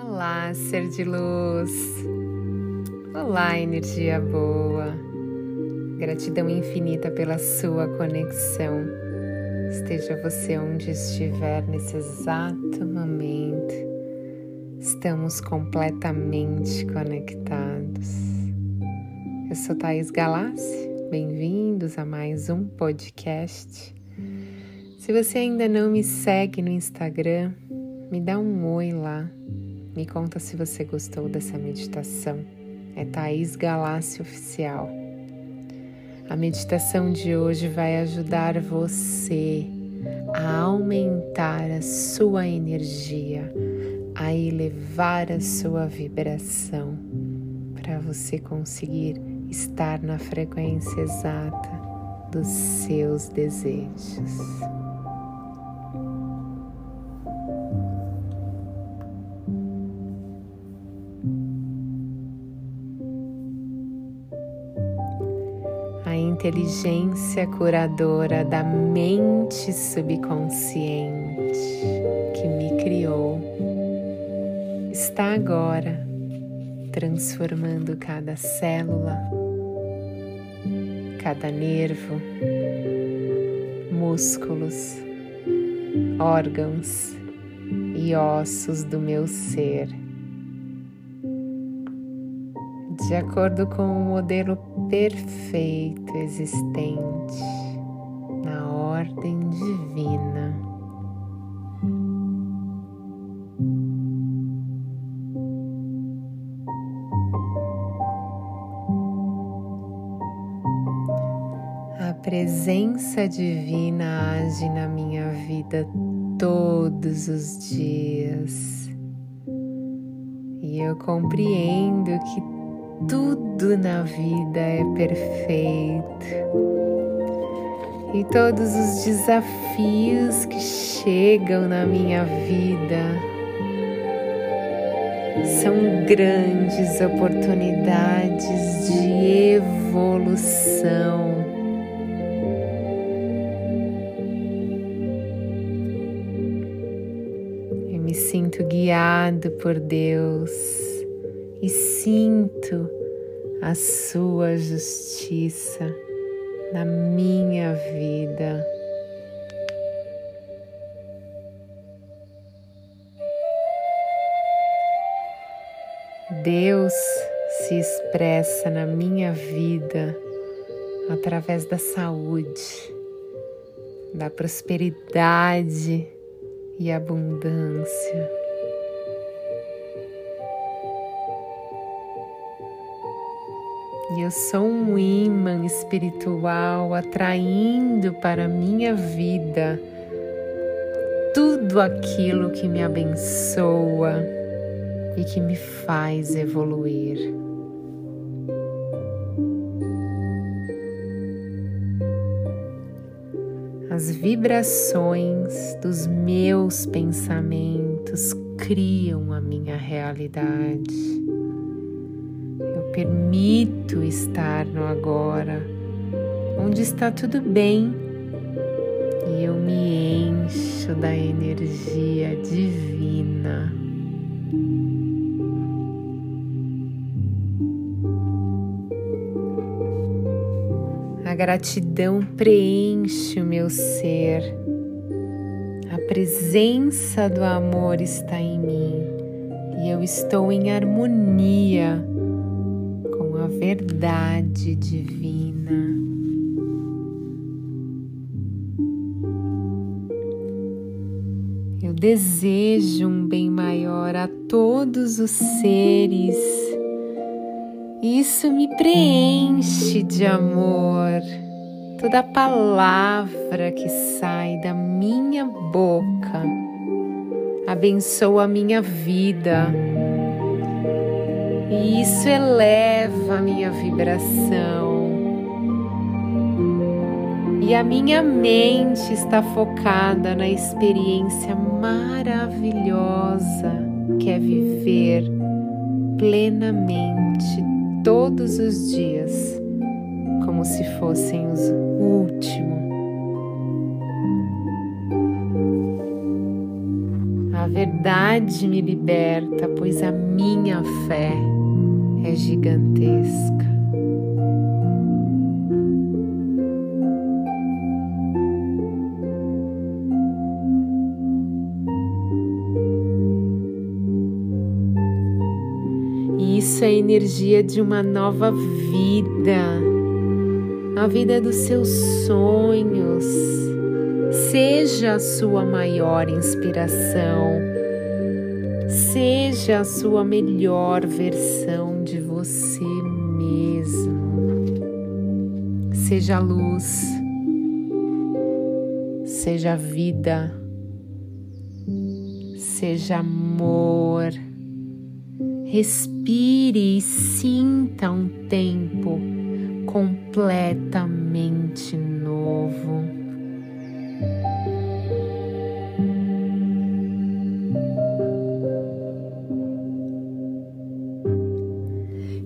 Olá, ser de luz. Olá, energia boa. Gratidão infinita pela sua conexão. Esteja você onde estiver nesse exato momento. Estamos completamente conectados. Eu sou Thaís Galassi. Bem-vindos a mais um podcast. Se você ainda não me segue no Instagram, me dá um oi lá. Me conta se você gostou dessa meditação. É Thaís Galassi Oficial. A meditação de hoje vai ajudar você a aumentar a sua energia, a elevar a sua vibração, para você conseguir estar na frequência exata dos seus desejos. Inteligência curadora da mente subconsciente que me criou está agora transformando cada célula, cada nervo, músculos, órgãos e ossos do meu ser. De acordo com o modelo perfeito existente na ordem divina. A presença divina age na minha vida todos os dias. E eu compreendo que tudo na vida é perfeito. E todos os desafios que chegam na minha vida são grandes oportunidades de evolução. Eu me sinto guiado por Deus e sinto a sua justiça na minha vida. Deus se expressa na minha vida através da saúde, da prosperidade e abundância. E eu sou um imã espiritual atraindo para minha vida tudo aquilo que me abençoa e que me faz evoluir. As vibrações dos meus pensamentos criam a minha realidade permito estar no agora, onde está tudo bem, e eu me encho da energia divina. A gratidão preenche o meu ser. A presença do amor está em mim e eu estou em harmonia verdade divina. Eu desejo um bem maior a todos os seres. Isso me preenche de amor. Toda palavra que sai da minha boca abençoa a minha vida e isso eleva a minha vibração. E a minha mente está focada na experiência maravilhosa que é viver plenamente todos os dias, como se fossem os últimos. A verdade me liberta, pois a minha fé é gigantesca. Isso é energia de uma nova vida, a vida dos seus sonhos. Seja a sua maior inspiração, seja a sua melhor versão Seja luz, seja vida, seja amor Respire e sinta um tempo completamente novo.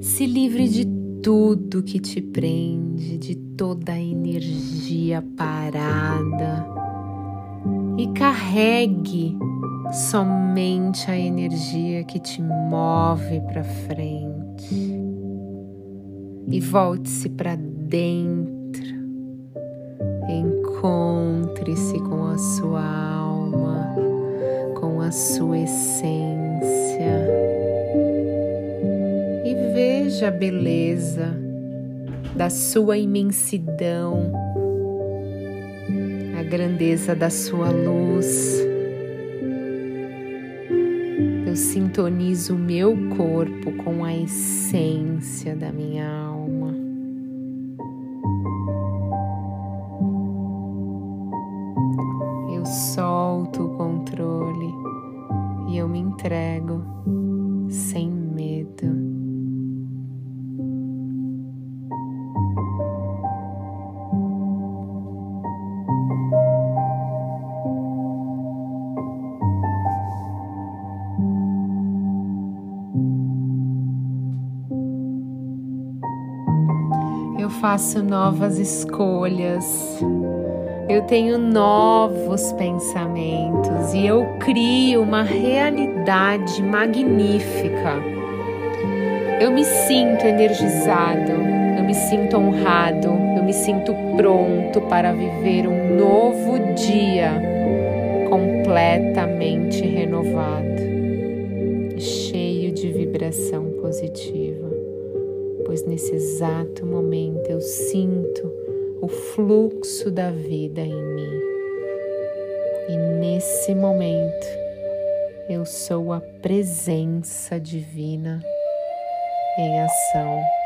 Se livre de tudo que te prende, de toda a energia parada e carregue somente a energia que te move para frente. E volte-se para dentro. Encontre-se com a sua alma, com a sua essência. Veja a beleza da sua imensidão, a grandeza da sua luz eu sintonizo o meu corpo com a essência da minha alma. Eu solto o controle e eu me entrego sem medo. Faço novas escolhas, eu tenho novos pensamentos e eu crio uma realidade magnífica. Eu me sinto energizado, eu me sinto honrado, eu me sinto pronto para viver um novo dia completamente renovado, cheio de vibração positiva pois nesse exato momento eu sinto o fluxo da vida em mim. E nesse momento eu sou a presença divina em ação.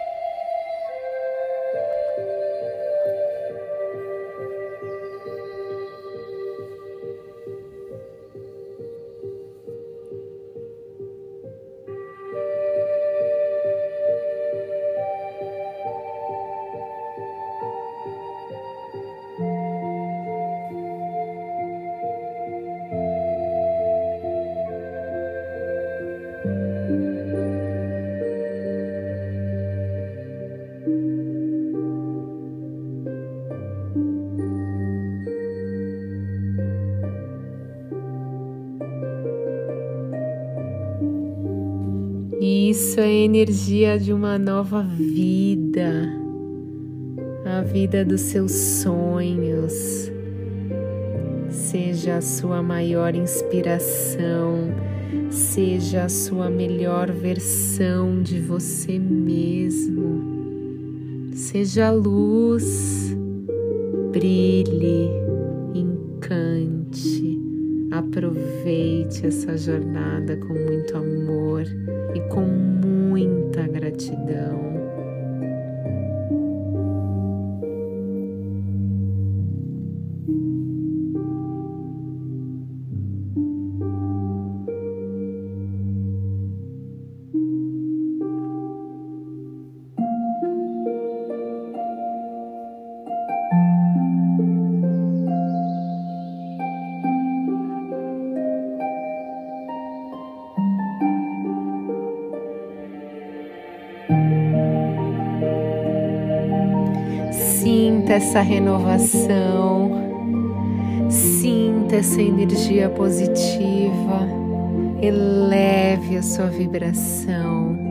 Isso é energia de uma nova vida, a vida dos seus sonhos. Seja a sua maior inspiração, seja a sua melhor versão de você mesmo. Seja luz, brilhe, aproveite essa jornada com muito amor e com muita gratidão. Sinta essa renovação, sinta essa energia positiva. eleve a sua vibração.